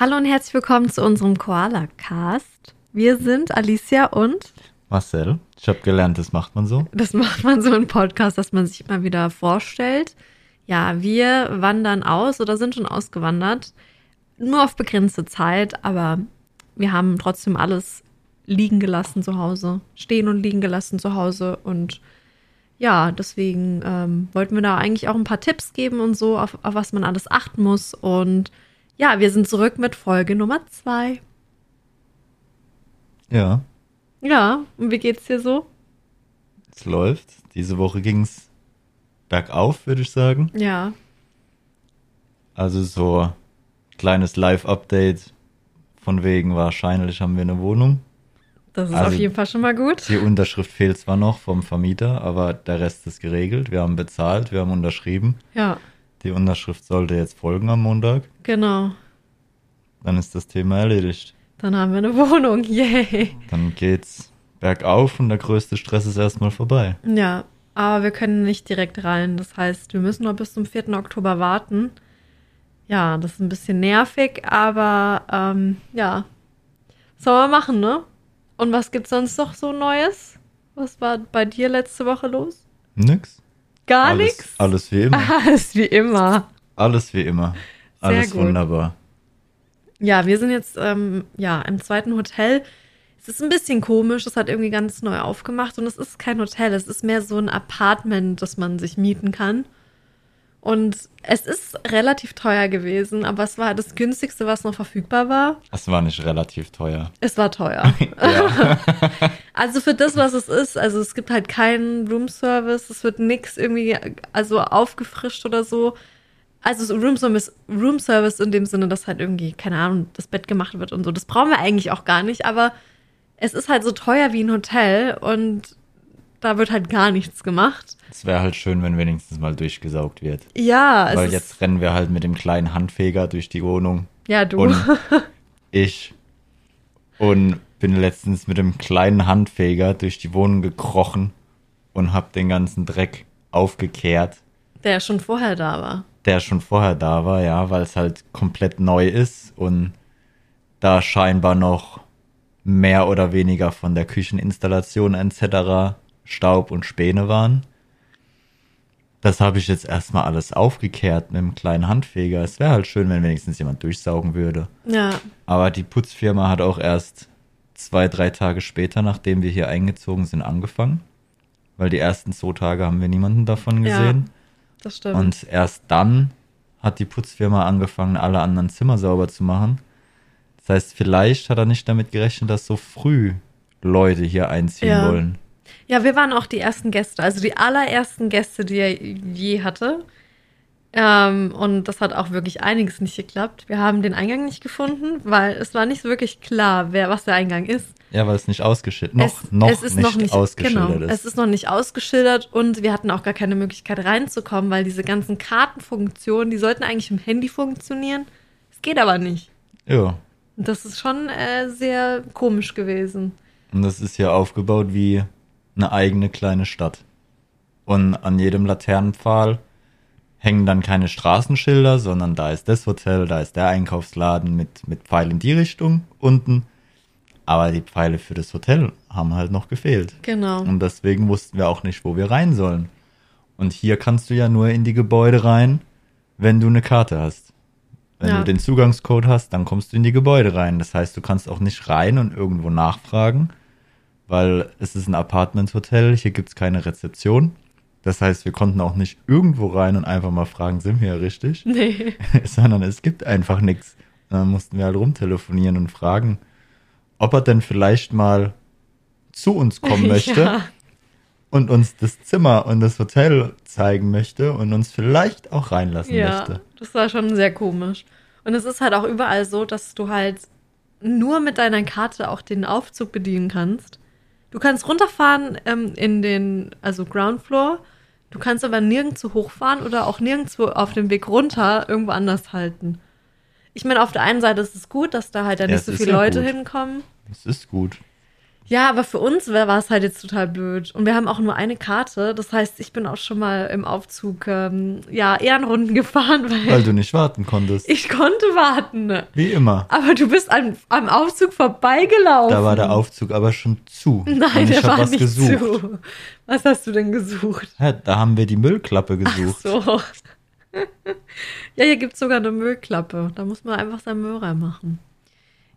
Hallo und herzlich willkommen zu unserem Koala-Cast. Wir sind Alicia und Marcel. Ich habe gelernt, das macht man so. Das macht man so im Podcast, dass man sich immer wieder vorstellt. Ja, wir wandern aus oder sind schon ausgewandert. Nur auf begrenzte Zeit, aber wir haben trotzdem alles liegen gelassen zu Hause, stehen und liegen gelassen zu Hause und ja, deswegen ähm, wollten wir da eigentlich auch ein paar Tipps geben und so, auf, auf was man alles achten muss. Und ja, wir sind zurück mit Folge Nummer zwei. Ja. Ja, und wie geht's dir so? Es läuft. Diese Woche ging's bergauf, würde ich sagen. Ja. Also so kleines Live-Update von wegen wahrscheinlich haben wir eine Wohnung. Das ist also, auf jeden Fall schon mal gut. Die Unterschrift fehlt zwar noch vom Vermieter, aber der Rest ist geregelt. Wir haben bezahlt, wir haben unterschrieben. Ja. Die Unterschrift sollte jetzt folgen am Montag. Genau. Dann ist das Thema erledigt. Dann haben wir eine Wohnung, yay. Dann geht's bergauf und der größte Stress ist erstmal vorbei. Ja, aber wir können nicht direkt rein. Das heißt, wir müssen noch bis zum 4. Oktober warten. Ja, das ist ein bisschen nervig, aber ähm, ja. Sollen wir machen, ne? Und was gibt's sonst noch so Neues? Was war bei dir letzte Woche los? Nix. Gar nichts? Alles wie immer. Alles wie immer. Alles wie immer. Alles wunderbar. Ja, wir sind jetzt ähm, ja im zweiten Hotel. Es ist ein bisschen komisch, es hat irgendwie ganz neu aufgemacht und es ist kein Hotel, es ist mehr so ein Apartment, das man sich mieten kann. Und es ist relativ teuer gewesen, aber es war das günstigste, was noch verfügbar war. Es war nicht relativ teuer. Es war teuer. also für das, was es ist, also es gibt halt keinen Roomservice, es wird nichts irgendwie, also aufgefrischt oder so. Also Roomservice, Roomservice in dem Sinne, dass halt irgendwie, keine Ahnung, das Bett gemacht wird und so. Das brauchen wir eigentlich auch gar nicht, aber es ist halt so teuer wie ein Hotel und da wird halt gar nichts gemacht. Es wäre halt schön, wenn wenigstens mal durchgesaugt wird. Ja. Weil jetzt rennen wir halt mit dem kleinen Handfeger durch die Wohnung. Ja, du. Und ich. Und bin letztens mit dem kleinen Handfeger durch die Wohnung gekrochen und hab den ganzen Dreck aufgekehrt. Der schon vorher da war der schon vorher da war, ja, weil es halt komplett neu ist und da scheinbar noch mehr oder weniger von der Kücheninstallation etc. Staub und Späne waren. Das habe ich jetzt erstmal alles aufgekehrt mit einem kleinen Handfeger. Es wäre halt schön, wenn wenigstens jemand durchsaugen würde. Ja. Aber die Putzfirma hat auch erst zwei, drei Tage später, nachdem wir hier eingezogen sind, angefangen. Weil die ersten zwei Tage haben wir niemanden davon gesehen. Ja. Das stimmt. Und erst dann hat die Putzfirma angefangen, alle anderen Zimmer sauber zu machen. Das heißt, vielleicht hat er nicht damit gerechnet, dass so früh Leute hier einziehen ja. wollen. Ja, wir waren auch die ersten Gäste, also die allerersten Gäste, die er je hatte. Ähm, und das hat auch wirklich einiges nicht geklappt. Wir haben den Eingang nicht gefunden, weil es war nicht so wirklich klar, wer was der Eingang ist. Ja, weil es nicht ausgeschildert noch, es, noch es ist nicht, noch nicht ausgeschildert genau, ist. Es ist noch nicht ausgeschildert und wir hatten auch gar keine Möglichkeit reinzukommen, weil diese ganzen Kartenfunktionen, die sollten eigentlich im Handy funktionieren. Es geht aber nicht. Ja. Das ist schon äh, sehr komisch gewesen. Und das ist ja aufgebaut wie eine eigene kleine Stadt. Und an jedem Laternenpfahl hängen dann keine Straßenschilder, sondern da ist das Hotel, da ist der Einkaufsladen mit, mit Pfeil in die Richtung unten. Aber die Pfeile für das Hotel haben halt noch gefehlt. Genau. Und deswegen wussten wir auch nicht, wo wir rein sollen. Und hier kannst du ja nur in die Gebäude rein, wenn du eine Karte hast. Wenn ja. du den Zugangscode hast, dann kommst du in die Gebäude rein. Das heißt, du kannst auch nicht rein und irgendwo nachfragen, weil es ist ein Apartment-Hotel, hier gibt es keine Rezeption. Das heißt, wir konnten auch nicht irgendwo rein und einfach mal fragen, sind wir ja richtig? Nee. Sondern es gibt einfach nichts. Dann mussten wir halt rumtelefonieren und fragen, ob er denn vielleicht mal zu uns kommen möchte ja. und uns das Zimmer und das Hotel zeigen möchte und uns vielleicht auch reinlassen ja, möchte. Das war schon sehr komisch. Und es ist halt auch überall so, dass du halt nur mit deiner Karte auch den Aufzug bedienen kannst. Du kannst runterfahren ähm, in den, also Ground Floor. Du kannst aber nirgendwo hochfahren oder auch nirgendwo auf dem Weg runter irgendwo anders halten. Ich meine, auf der einen Seite ist es gut, dass da halt dann ja, nicht so viele Leute gut. hinkommen. Es ist gut. Ja, aber für uns war es halt jetzt total blöd. Und wir haben auch nur eine Karte. Das heißt, ich bin auch schon mal im Aufzug ähm, ja, Ehrenrunden gefahren, weil, Weil du nicht warten konntest. ich konnte warten. Wie immer. Aber du bist am, am Aufzug vorbeigelaufen. Da war der Aufzug aber schon zu. Nein, und ich der war was nicht gesucht. zu. Was hast du denn gesucht? Ja, da haben wir die Müllklappe gesucht. So. ja, hier gibt es sogar eine Müllklappe. Da muss man einfach sein Müll reinmachen.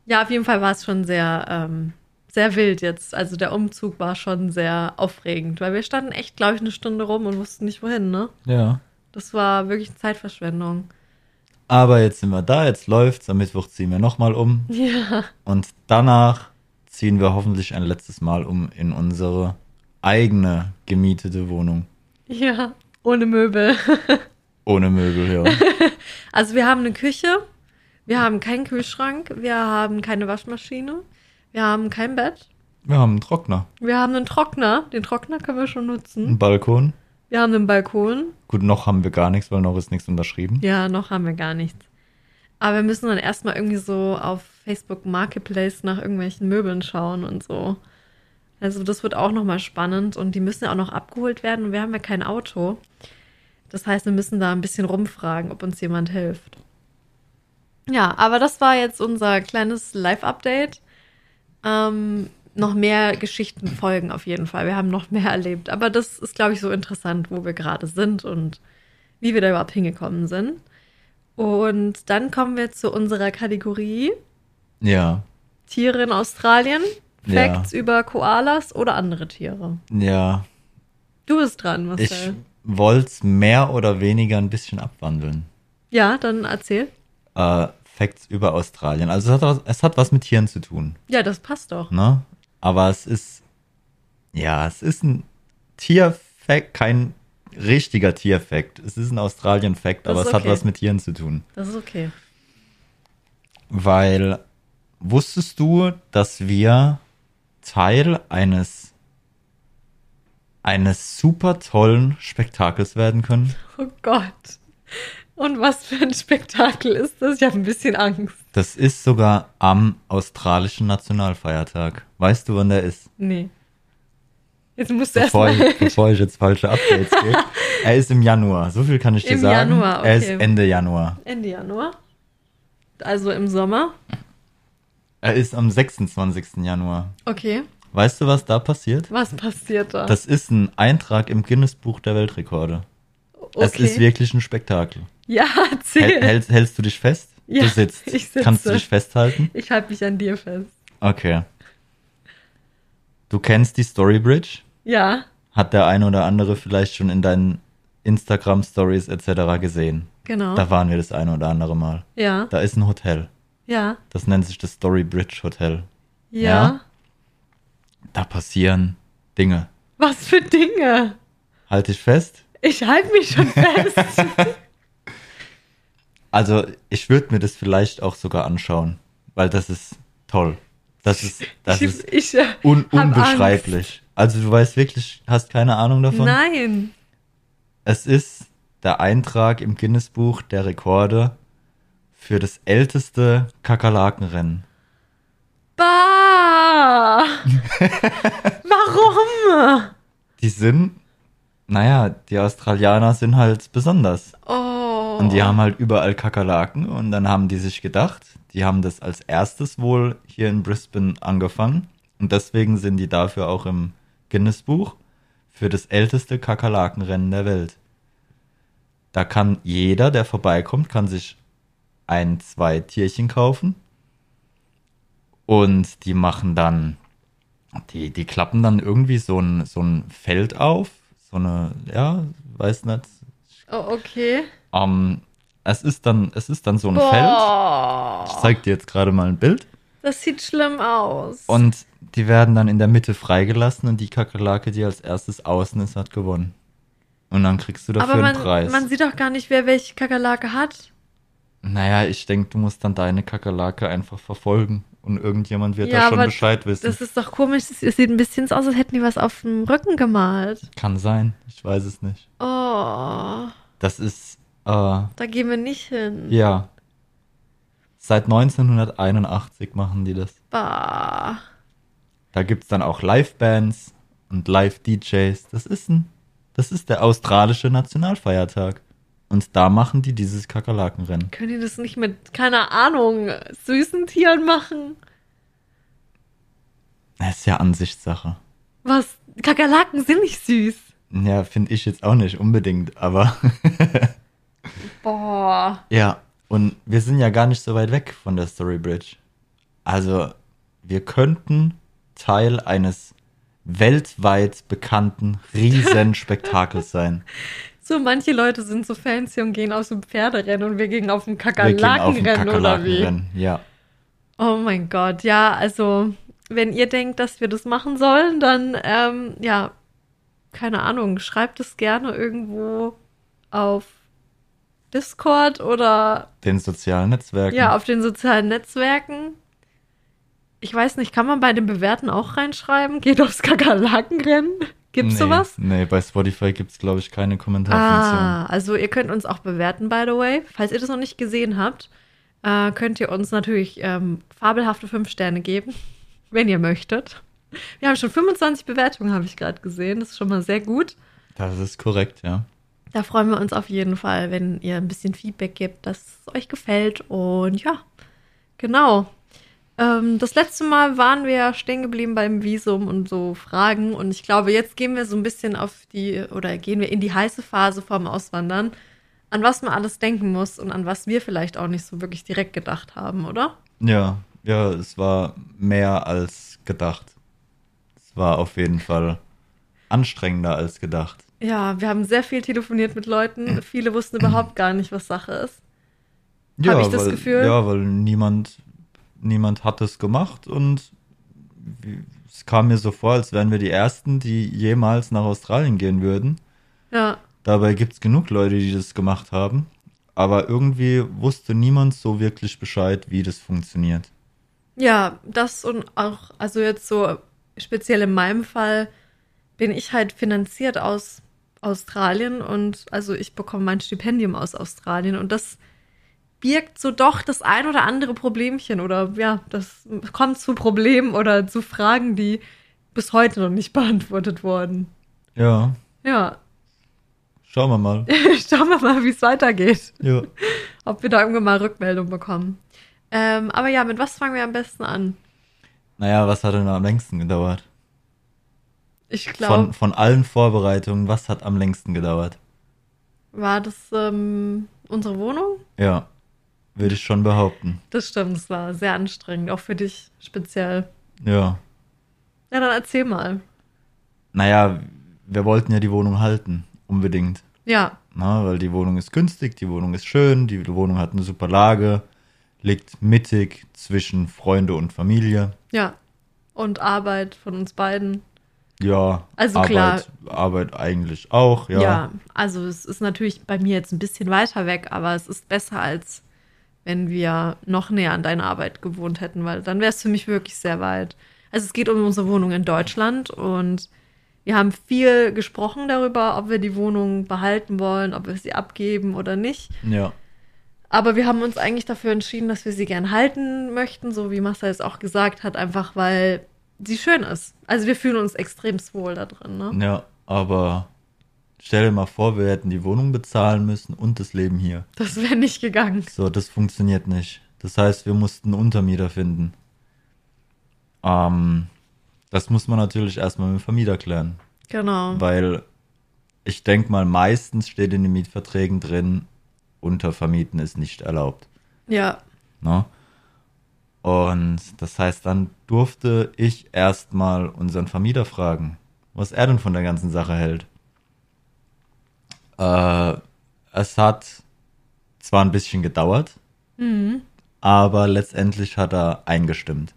Ja, auf jeden Fall war es schon sehr, ähm, sehr wild jetzt. Also der Umzug war schon sehr aufregend, weil wir standen echt, glaube ich, eine Stunde rum und wussten nicht wohin, ne? Ja. Das war wirklich Zeitverschwendung. Aber jetzt sind wir da, jetzt läuft's. Am Mittwoch ziehen wir nochmal um. Ja. Und danach ziehen wir hoffentlich ein letztes Mal um in unsere eigene gemietete Wohnung. Ja. Ohne Möbel. Ohne Möbel, ja. Also wir haben eine Küche, wir haben keinen Kühlschrank, wir haben keine Waschmaschine, wir haben kein Bett, Wir haben einen Trockner, wir haben einen Trockner. Den Trockner können wir schon nutzen. einen Balkon. Wir haben einen Balkon. Gut, noch haben wir gar nichts, weil noch ist nichts unterschrieben. Ja, noch haben wir gar nichts. Aber wir müssen dann erstmal irgendwie so auf Facebook Marketplace nach irgendwelchen Möbeln schauen und so. Also das wird auch nochmal spannend und die müssen ja auch noch abgeholt werden und wir haben ja kein Auto. Das heißt, wir müssen da ein bisschen rumfragen, ob uns jemand hilft. Ja, aber das war jetzt unser kleines Live-Update. Ähm, noch mehr Geschichten folgen auf jeden Fall. Wir haben noch mehr erlebt. Aber das ist, glaube ich, so interessant, wo wir gerade sind und wie wir da überhaupt hingekommen sind. Und dann kommen wir zu unserer Kategorie Ja, Tiere in Australien. Ja. Facts über Koalas oder andere Tiere. ja. Du bist dran, Ich Marcel. wollte es mehr oder weniger ein bisschen abwandeln. Ja, dann erzähl. Äh, Facts über Australien. Also es hat, was, es hat was mit Tieren zu tun, Ja, das passt doch. ne? Aber es ist, ja, es ist ein Tierfact, kein richtiger Tierfact. Es ist ein Australien-Fact, aber ist es hat okay. was mit Tieren zu tun. Das ist okay. Weil wusstest du, dass wir Teil eines eines super tollen Spektakels werden können? Oh Gott. Und was für ein Spektakel ist das? Ich habe ein bisschen Angst. Das ist sogar am australischen Nationalfeiertag. Weißt du, wann der ist? Nee. Jetzt musst du erst Bevor mal. ich, bevor ich jetzt falsche Updates gebe. Er ist im Januar. So viel kann ich dir Im sagen. Januar, Er ist okay. Ende Januar. Ende Januar. Also im Sommer. Er ist am 26. Januar. Okay. Weißt du, was da passiert? Was passiert da? Das ist ein Eintrag im Guinness-Buch der Weltrekorde. Okay. Es ist wirklich ein Spektakel. Ja, erzähl. hältst, hältst du dich fest? Ja, du sitzt. ich sitze. Kannst du dich festhalten? Ich halte mich an dir fest. Okay. Du kennst die Storybridge? Ja, Hat der eine oder andere vielleicht schon in deinen Instagram-Stories etc. gesehen? genau. Da waren wir das eine oder andere Mal. ja, Da ist ein Hotel. ja, Das nennt sich das Storybridge Hotel. ja, Ja? Da passieren Dinge. Was für Dinge? Halt dich fest. Ich halte mich schon fest. Also, ich würde mir das vielleicht auch sogar anschauen, weil das ist toll. Das ist, das ich, ist ich, äh, un unbeschreiblich. Also, du weißt wirklich, hast keine Ahnung davon? Nein. Es ist der Eintrag im Guinness-Buch der Rekorde für das älteste Kakerlakenrennen. Bah. Warum? Die sind, naja, die Australier sind halt besonders. Oh. Und die haben halt überall Kakerlaken und dann haben die sich gedacht, die haben das als erstes wohl hier in Brisbane angefangen und deswegen sind die dafür auch im Guinness-Buch für das älteste Kakerlakenrennen der Welt. Da kann jeder, der vorbeikommt, kann sich ein, zwei Tierchen kaufen und die machen dann, die, die klappen dann irgendwie so ein, so ein Feld auf, so eine, ja, weiß nicht, Oh, okay. ähm, es ist dann, es ist dann so ein Feld. Boah. Ich zeig dir jetzt gerade mal ein Bild. Das sieht schlimm aus. Und die werden dann in der Mitte freigelassen und die Kakerlake, die als erstes außen ist, hat gewonnen. Und dann kriegst du dafür Aber einen man, Preis. man sieht doch gar nicht, wer welche Kakerlake hat. naja, ich denke, du musst dann deine Kakerlake einfach verfolgen. Und irgendjemand wird Ja, da schon Bescheid wissen. Das ist doch komisch. Es es sieht ein bisschen so aus, als hätten die was auf dem Rücken gemalt. Kann sein. Ich weiß es nicht. Oh, Das ist, äh, da gehen wir nicht hin. ja. Seit 1981 machen die das. Bah. Da gibt es dann auch Live-Bands und Live-DJs. Das ist ein, das ist der australische Nationalfeiertag. Und da machen die dieses Kakerlakenrennen. Können die das nicht mit, keine Ahnung, süßen Tieren machen? Das ist ja Ansichtssache. Was? Kakerlaken sind nicht süß. Ja, finde ich jetzt auch nicht unbedingt, aber. Boah. Ja, und wir sind ja gar nicht so weit weg von der Story Bridge. Also, wir könnten Teil eines weltweit bekannten Riesenspektakels sein. So, manche Leute sind so fancy und gehen aus dem Pferderennen und wir gehen auf ein Kakerlakenrennen oder wie? Ja. Oh mein Gott, ja, also wenn ihr denkt, dass wir das machen sollen, dann ähm, ja, keine Ahnung, schreibt es gerne irgendwo auf Discord oder den sozialen Netzwerken. Ja, auf den sozialen Netzwerken. Ich weiß nicht, kann man bei den Bewerten auch reinschreiben? Geht aufs Kakerlakenrennen? Gibt's nee, sowas? Nee, bei Spotify gibt's glaube ich keine Kommentarfunktion. Ah, also ihr könnt uns auch bewerten, by the way. Falls ihr das noch nicht gesehen habt, äh, könnt ihr uns natürlich ähm, fabelhafte fünf Sterne geben, wenn ihr möchtet. Wir haben schon 25 Bewertungen, habe ich gerade gesehen. Das ist schon mal sehr gut. Das ist korrekt, ja. Da freuen wir uns auf jeden Fall, wenn ihr ein bisschen Feedback gebt, dass es euch gefällt. Und ja, genau. Ähm, das letzte Mal waren wir stehen geblieben beim Visum und so Fragen. Und ich glaube, jetzt gehen wir so ein bisschen auf die, oder gehen wir in die heiße Phase vorm Auswandern, an was man alles denken muss und an was wir vielleicht auch nicht so wirklich direkt gedacht haben, oder? Ja, ja, es war mehr als gedacht. Es war auf jeden Fall anstrengender als gedacht. Ja, wir haben sehr viel telefoniert mit Leuten. Viele wussten überhaupt gar nicht, was Sache ist. Ja, Habe ich das weil, Gefühl? Ja, weil niemand, niemand hat es gemacht und es kam mir so vor, als wären wir die Ersten, die jemals nach Australien gehen würden. Ja. Dabei gibt es genug Leute, die das gemacht haben. Aber irgendwie wusste niemand so wirklich Bescheid, wie das funktioniert. Ja, das und auch, also jetzt so speziell in meinem Fall bin ich halt finanziert aus Australien und also ich bekomme mein Stipendium aus Australien und das birgt so doch das ein oder andere Problemchen oder ja, das kommt zu Problemen oder zu Fragen, die bis heute noch nicht beantwortet wurden. Ja. Ja. Schauen wir mal. Schauen wir mal, wie es weitergeht. Ja. Ob wir da irgendwann mal Rückmeldung bekommen. Ähm, aber ja, mit was fangen wir am besten an? Naja, was hat denn am längsten gedauert? Ich glaube. Von, von allen Vorbereitungen, was hat am längsten gedauert? War das ähm, unsere Wohnung? Ja, würde ich schon behaupten. Das stimmt, es war sehr anstrengend, auch für dich speziell. Ja. Ja, dann erzähl mal. Naja, wir wollten ja die Wohnung halten, unbedingt. Ja. Na, weil die Wohnung ist günstig, die Wohnung ist schön, die Wohnung hat eine super Lage liegt mittig zwischen Freunde und Familie. Ja. Und Arbeit von uns beiden. Ja, also Arbeit, klar. Arbeit eigentlich auch, ja. Ja, also es ist natürlich bei mir jetzt ein bisschen weiter weg, aber es ist besser als wenn wir noch näher an deiner Arbeit gewohnt hätten, weil dann wäre es für mich wirklich sehr weit. Also es geht um unsere Wohnung in Deutschland und wir haben viel gesprochen darüber, ob wir die Wohnung behalten wollen, ob wir sie abgeben oder nicht. Ja. Aber wir haben uns eigentlich dafür entschieden, dass wir sie gern halten möchten, so wie Massa es auch gesagt hat, einfach weil sie schön ist. Also wir fühlen uns extrem wohl da drin. Ne? Ja, aber stell dir mal vor, wir hätten die Wohnung bezahlen müssen und das Leben hier. Das wäre nicht gegangen. So, das funktioniert nicht. Das heißt, wir mussten einen Untermieter finden. Ähm, das muss man natürlich erstmal mit dem Vermieter klären. Genau. Weil ich denke mal, meistens steht in den Mietverträgen drin, untervermieten ist nicht erlaubt. Ja. Ne? Und das heißt, dann durfte ich erstmal unseren Vermieter fragen, was er denn von der ganzen Sache hält. Äh, es hat zwar ein bisschen gedauert, mhm. aber letztendlich hat er eingestimmt.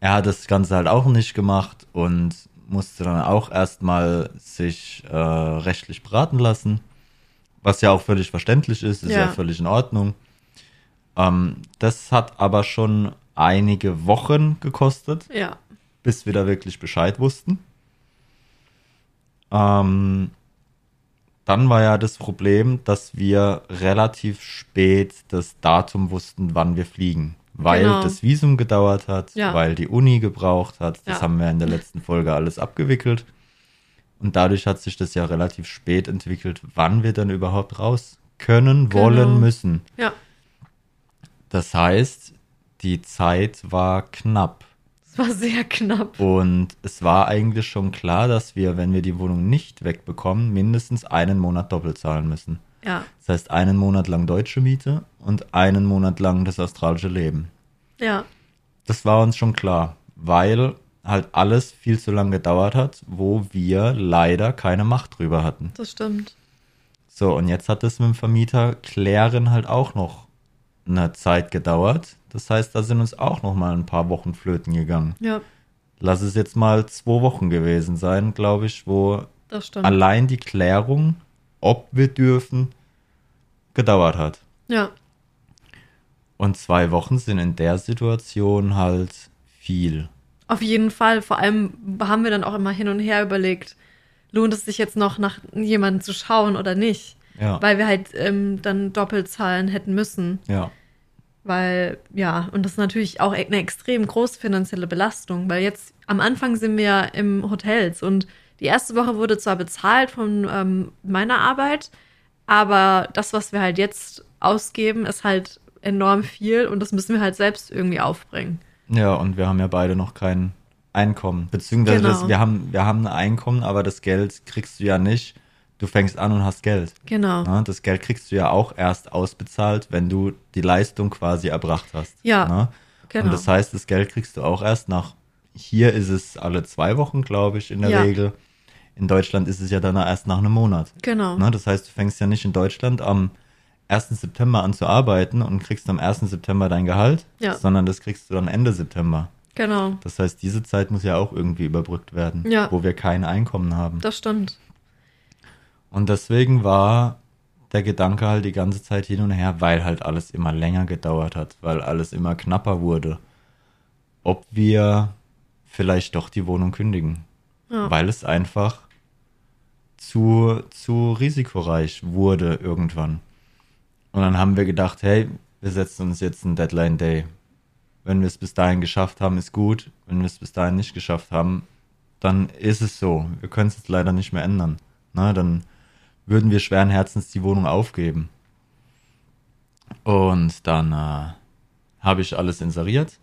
Er hat das Ganze halt auch nicht gemacht und musste dann auch erstmal sich äh, rechtlich beraten lassen. Was ja auch völlig verständlich ist, ist ja, ja völlig in Ordnung. Ähm, das hat aber schon einige Wochen gekostet, ja. bis wir da wirklich Bescheid wussten. Ähm, dann war ja das Problem, dass wir relativ spät das Datum wussten, wann wir fliegen. weil Genau. das Visum gedauert hat, Ja. weil die Uni gebraucht hat. Das Ja. haben wir in der letzten Folge alles abgewickelt. Und dadurch hat sich das ja relativ spät entwickelt, wann wir dann überhaupt raus können, Genau. wollen, müssen. Ja, Das heißt, die Zeit war knapp. Es war sehr knapp. Und es war eigentlich schon klar, dass wir, wenn wir die Wohnung nicht wegbekommen, mindestens einen Monat doppelt zahlen müssen. Ja, Das heißt, einen Monat lang deutsche Miete und einen Monat lang das australische Leben. ja, Das war uns schon klar, weil halt alles viel zu lange gedauert hat, wo wir leider keine Macht drüber hatten. das stimmt. So, und jetzt hat es mit dem Vermieter klären halt auch noch eine Zeit gedauert. Das heißt, da sind uns auch noch mal ein paar Wochen flöten gegangen. Ja, Lass es jetzt mal zwei Wochen gewesen sein, glaube ich, wo allein die Klärung, ob wir dürfen, gedauert hat. Ja, Und zwei Wochen sind in der Situation halt viel. auf jeden Fall. Vor allem haben wir dann auch immer hin und her überlegt, lohnt es sich jetzt noch nach jemandem zu schauen oder nicht? Ja. Weil wir halt ähm, dann doppelt zahlen hätten müssen. ja. Weil, ja, und das ist natürlich auch eine extrem große finanzielle Belastung, weil jetzt am Anfang sind wir ja im Hotels und die erste Woche wurde zwar bezahlt von ähm, meiner Arbeit, aber das, was wir halt jetzt ausgeben, ist halt enorm viel und das müssen wir halt selbst irgendwie aufbringen. Ja, und wir haben ja beide noch kein Einkommen. Beziehungsweise Genau. das, wir, haben, wir haben ein Einkommen, aber das Geld kriegst du ja nicht. Du fängst an und hast Geld. Genau. Ne? Das Geld kriegst du ja auch erst ausbezahlt, wenn du die Leistung quasi erbracht hast. Ja, Ne? genau. Und das heißt, das Geld kriegst du auch erst nach, hier ist es alle zwei Wochen, glaube ich, in der Ja. Regel. In Deutschland ist es ja dann erst nach einem Monat. Genau. Ne? Das heißt, du fängst ja nicht in Deutschland am 1. September an zu arbeiten und kriegst am 1. September dein Gehalt, Ja. sondern das kriegst du dann Ende September. Genau. Das heißt, diese Zeit muss ja auch irgendwie überbrückt werden, Ja. wo wir kein Einkommen haben. Das stimmt. Und deswegen war der Gedanke halt die ganze Zeit hin und her, weil halt alles immer länger gedauert hat, weil alles immer knapper wurde, ob wir vielleicht doch die Wohnung kündigen, Ja. weil es einfach zu, zu risikoreich wurde irgendwann. Und dann haben wir gedacht, hey, wir setzen uns jetzt einen Deadline Day. Wenn wir es bis dahin geschafft haben, ist gut. Wenn wir es bis dahin nicht geschafft haben, dann ist es so. Wir können es jetzt leider nicht mehr ändern. Na, dann würden wir schweren Herzens die Wohnung aufgeben. Und dann äh, habe ich alles inseriert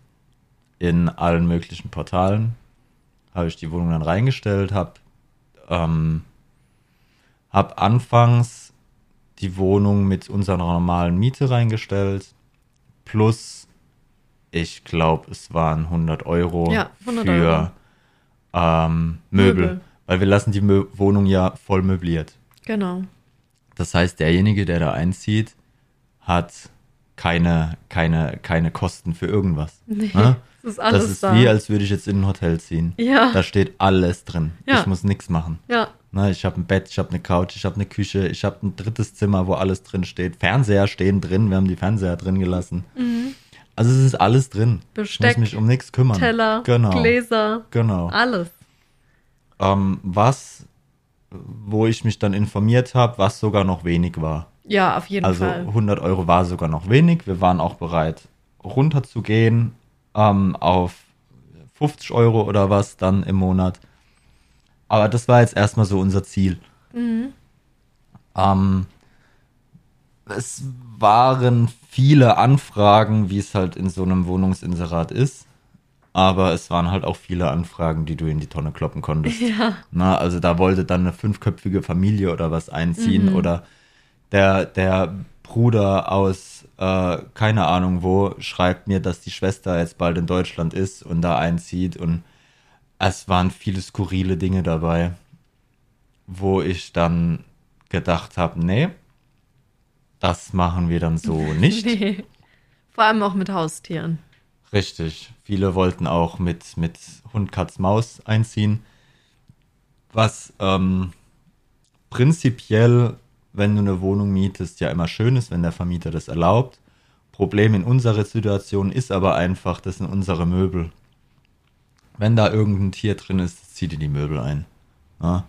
in allen möglichen Portalen. Habe ich die Wohnung dann reingestellt, habe ähm, hab anfangs die Wohnung mit unserer normalen Miete reingestellt, plus, ich glaube, es waren 100 Euro Ja, 100 für Euro. Ähm, Möbel. Möbel. Weil wir lassen die Mö Wohnung ja voll möbliert. Genau. Das heißt, derjenige, der da einzieht, hat keine, keine, keine Kosten für irgendwas. Nee, Ne? das ist alles das ist da. wie, als würde ich jetzt in ein Hotel ziehen. Ja. Da steht alles drin. Ja. Ich muss nichts machen. Ja, Ne, ich habe ein Bett, ich habe eine Couch, ich habe eine Küche, ich habe ein drittes Zimmer, wo alles drin steht. Fernseher stehen drin, wir haben die Fernseher drin gelassen. Also es ist alles drin. Mhm. Besteck, ich muss mich um nichts kümmern. Teller, genau. Gläser, Genau. alles. Ähm, was, wo ich mich dann informiert habe, was sogar noch wenig war. Ja, auf jeden Also Fall. 100 Euro war sogar noch wenig. Wir waren auch bereit, runterzugehen ähm, auf 50 Euro oder was dann im Monat. Aber das war jetzt erstmal so unser Ziel. Ähm, es waren viele Anfragen, wie es halt in so einem Wohnungsinserat ist. Aber es waren halt auch viele Anfragen, die du in die Tonne kloppen konntest. Ja, Na, also da wollte dann eine fünfköpfige Familie oder was einziehen oder der, der Bruder aus äh, keine Ahnung wo schreibt mir, dass die Schwester jetzt bald in Deutschland ist und da einzieht und es waren viele skurrile Dinge dabei, wo ich dann gedacht habe, nee, das machen wir dann so nicht. nee. Vor allem auch mit Haustieren. Richtig. Viele wollten auch mit, mit Hund, Katz, Maus einziehen. Was ähm, prinzipiell, wenn du eine Wohnung mietest, ja immer schön ist, wenn der Vermieter das erlaubt. Problem in unserer Situation ist aber einfach, das sind unsere Möbel. Wenn da irgendein Tier drin ist, zieht ihr die Möbel ein. Ja?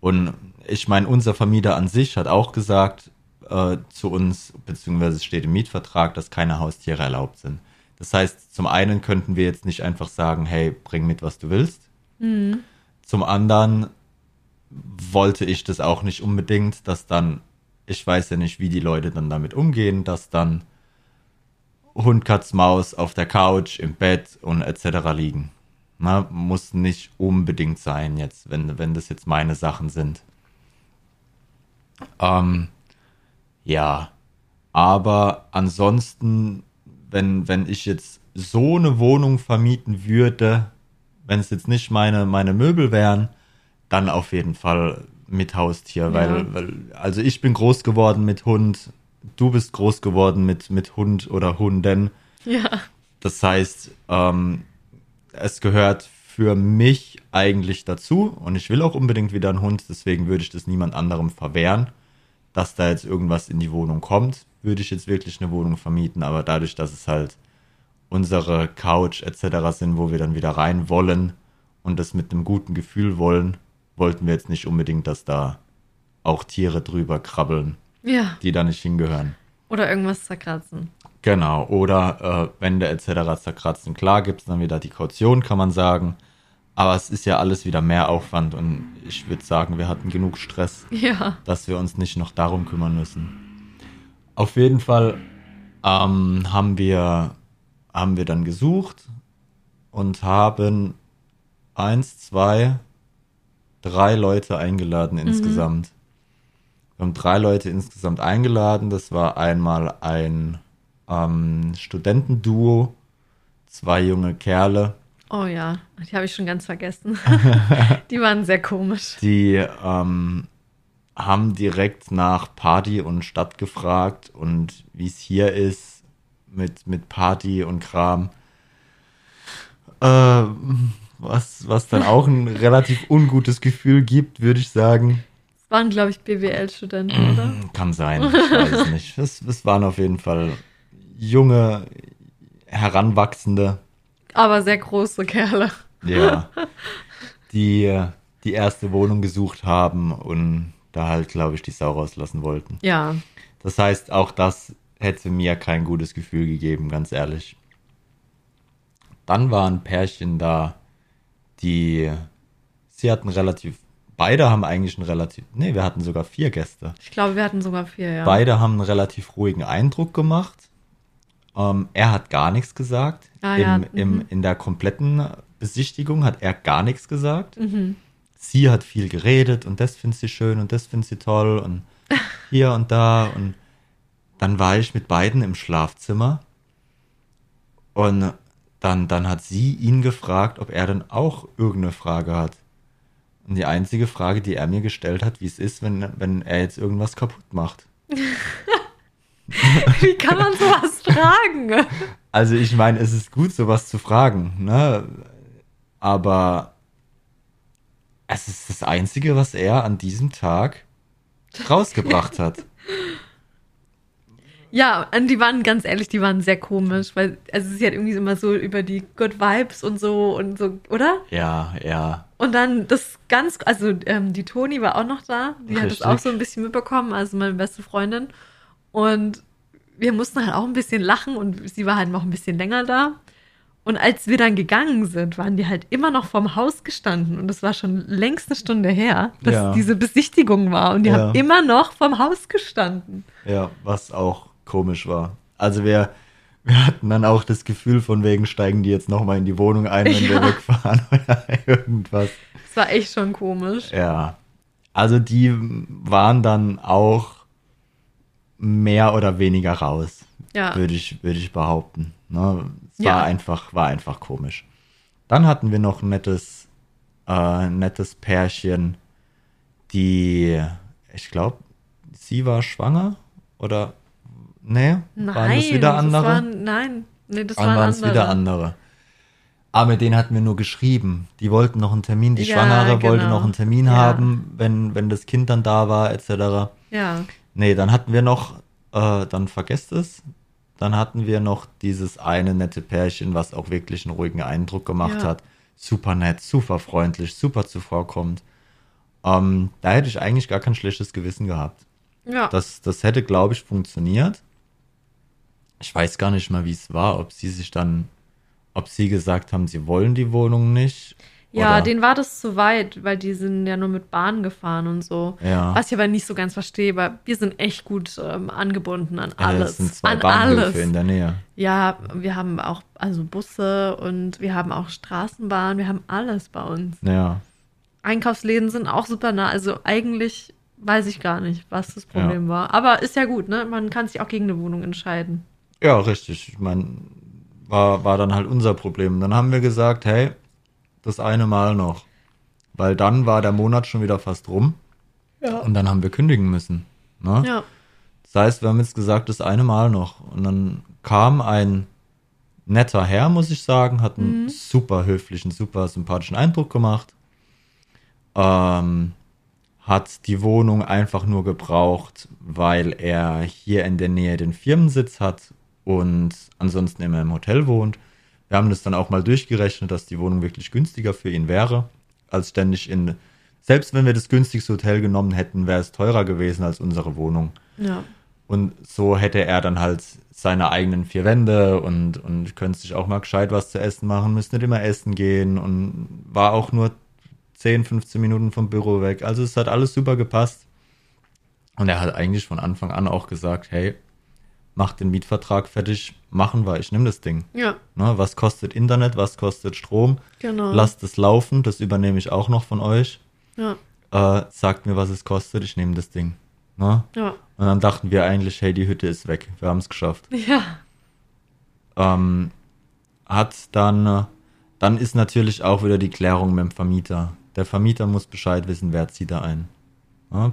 Und ich meine, unser Vermieter an sich hat auch gesagt äh, zu uns, beziehungsweise steht im Mietvertrag, dass keine Haustiere erlaubt sind. Das heißt, zum einen könnten wir jetzt nicht einfach sagen, hey, bring mit, was du willst. Mhm. Zum anderen wollte ich das auch nicht unbedingt, dass dann, ich weiß ja nicht, wie die Leute dann damit umgehen, dass dann Hund, Katz, Maus auf der Couch, im Bett und etc. liegen. Na, muss nicht unbedingt sein jetzt, wenn, wenn das jetzt meine Sachen sind. Ähm, ja, aber ansonsten, wenn, wenn ich jetzt so eine Wohnung vermieten würde, wenn es jetzt nicht meine, meine Möbel wären, dann auf jeden Fall mit Haustier, ja. weil, weil, also ich bin groß geworden mit Hund, du bist groß geworden mit, mit Hund oder Hunden. Ja. Das heißt, ähm, es gehört für mich eigentlich dazu und ich will auch unbedingt wieder einen Hund, deswegen würde ich das niemand anderem verwehren, dass da jetzt irgendwas in die Wohnung kommt, würde ich jetzt wirklich eine Wohnung vermieten, aber dadurch, dass es halt unsere Couch etc. sind, wo wir dann wieder rein wollen und das mit einem guten Gefühl wollen, wollten wir jetzt nicht unbedingt, dass da auch Tiere drüber krabbeln, ja. die da nicht hingehören. Oder irgendwas zerkratzen. Genau, oder äh, Wände etc. zerkratzen. Klar gibt es dann wieder die Kaution, kann man sagen. Aber es ist ja alles wieder mehr Aufwand und ich würde sagen, wir hatten genug Stress, ja. dass wir uns nicht noch darum kümmern müssen. Auf jeden Fall ähm, haben, wir, haben wir dann gesucht und haben eins, zwei, drei Leute eingeladen mhm. insgesamt. Wir haben drei Leute insgesamt eingeladen. Das war einmal ein ähm, Studentenduo, zwei junge Kerle. Oh ja, die habe ich schon ganz vergessen. die waren sehr komisch. Die ähm, haben direkt nach Party und Stadt gefragt und wie es hier ist mit, mit Party und Kram. Äh, was, was dann auch ein relativ ungutes Gefühl gibt, würde ich sagen. Es waren, glaube ich, BWL-Studenten, oder? Mm, kann sein, ich weiß es nicht. Es, es waren auf jeden Fall junge, heranwachsende. Aber sehr große Kerle. Ja. Die die erste Wohnung gesucht haben und da halt, glaube ich, die Sau rauslassen wollten. Ja. Das heißt, auch das hätte mir kein gutes Gefühl gegeben, ganz ehrlich. Dann war ein Pärchen da, die, sie hatten relativ, beide haben eigentlich einen relativ, nee, wir hatten sogar vier Gäste. Ich glaube, wir hatten sogar vier, ja. Beide haben einen relativ ruhigen Eindruck gemacht. Ähm, er hat gar nichts gesagt. Ah, Im, ja. im, mhm. in der kompletten Besichtigung hat er gar nichts gesagt. Mhm. Sie hat viel geredet und das findet sie schön und das findet sie toll und hier und da. Und dann war ich mit beiden im Schlafzimmer und dann, dann hat sie ihn gefragt, ob er denn auch irgendeine Frage hat. Und die einzige Frage, die er mir gestellt hat, wie es ist, wenn, wenn er jetzt irgendwas kaputt macht. Wie kann man sowas fragen? Also ich meine, es ist gut, sowas zu fragen, ne? Aber es ist das Einzige, was er an diesem Tag rausgebracht hat. Ja, und die waren ganz ehrlich, die waren sehr komisch, weil also sie hat irgendwie immer so über die Good Vibes und so und so, oder? Ja, ja. Und dann das ganz, also ähm, die Toni war auch noch da, die hat das Richtig. auch so ein bisschen mitbekommen, also meine beste Freundin. Und wir mussten halt auch ein bisschen lachen und sie war halt noch ein bisschen länger da. Und als wir dann gegangen sind, waren die halt immer noch vorm Haus gestanden. Und es war schon längst eine Stunde her, dass Ja. diese Besichtigung war. Und die Ja. haben immer noch vorm Haus gestanden. Ja, was auch komisch war. Also wir, wir hatten dann auch das Gefühl von wegen, steigen die jetzt nochmal in die Wohnung ein, wenn wir Ja. wegfahren oder irgendwas. Es war echt schon komisch. Ja. Also die waren dann auch mehr oder weniger raus, Ja. würde ich, würde ich behaupten. Ne? Es Ja. war einfach, war einfach komisch. Dann hatten wir noch ein nettes, äh, nettes Pärchen, die, ich glaube, sie war schwanger oder nee, Nein, waren das wieder andere? Das waren, nein, nee, das waren waren es wieder andere. Aber mit denen hatten wir nur geschrieben. Die wollten noch einen Termin, die Ja, Schwangere wollte genau. noch einen Termin Ja. haben, wenn, wenn das Kind dann da war, etc. Ja, Nee, dann hatten wir noch, äh, dann vergesst es, dann hatten wir noch dieses eine nette Pärchen, was auch wirklich einen ruhigen Eindruck gemacht Ja. hat. Super nett, super freundlich, super zuvorkommend. Ähm, da hätte ich eigentlich gar kein schlechtes Gewissen gehabt. ja. Das, das hätte, glaube ich, funktioniert. ich weiß gar nicht mal, wie es war, ob sie sich dann, ob sie gesagt haben, sie wollen die Wohnung nicht. Ja, oder- denen war das zu weit, weil die sind ja nur mit Bahn gefahren und so. Ja. Was ich aber nicht so ganz verstehe, weil wir sind echt gut ähm, angebunden an Ja, alles. das sind zwei an Bahnhöfe alles. in der Nähe. Ja, wir haben auch also Busse und wir haben auch Straßenbahn, wir haben alles bei uns. Ja. Einkaufsläden sind auch super nah. Also eigentlich weiß ich gar nicht, was das Problem war. Aber ist ja gut, ne? Man kann sich auch gegen eine Wohnung entscheiden. Ja, richtig. Ich meine, war, war dann halt unser Problem. Dann haben wir gesagt, hey, das eine Mal noch. Weil dann war der Monat schon wieder fast rum Ja. und dann haben wir kündigen müssen. Ne? Ja. Das heißt, wir haben jetzt gesagt, das eine Mal noch. Und dann kam ein netter Herr, muss ich sagen, hat einen super höflichen, super sympathischen Eindruck gemacht. Ähm, hat die Wohnung einfach nur gebraucht, weil er hier in der Nähe den Firmensitz hat und ansonsten immer im Hotel wohnt. Wir haben das dann auch mal durchgerechnet, dass die Wohnung wirklich günstiger für ihn wäre, als ständig in. Selbst wenn wir das günstigste Hotel genommen hätten, wäre es teurer gewesen als unsere Wohnung. Ja. Und so hätte er dann halt seine eigenen vier Wände und, und könnte sich auch mal gescheit was zu essen machen, müsste nicht immer essen gehen und war auch nur 10, 15 Minuten vom Büro weg. Also es hat alles super gepasst. Und er hat eigentlich von Anfang an auch gesagt, hey, mach den Mietvertrag fertig, machen wir, ich nehme das Ding. Ja, Ne, was kostet Internet, was kostet Strom? genau. Lasst es laufen, das übernehme ich auch noch von euch. Ja, Äh, sagt mir, was es kostet, ich nehme das Ding. Ne? ja. Und dann dachten wir eigentlich, hey, die Hütte ist weg. Wir haben es geschafft. Ja. Ähm, hat dann, dann ist natürlich auch wieder die Klärung mit dem Vermieter. Der Vermieter muss Bescheid wissen, wer zieht da ein.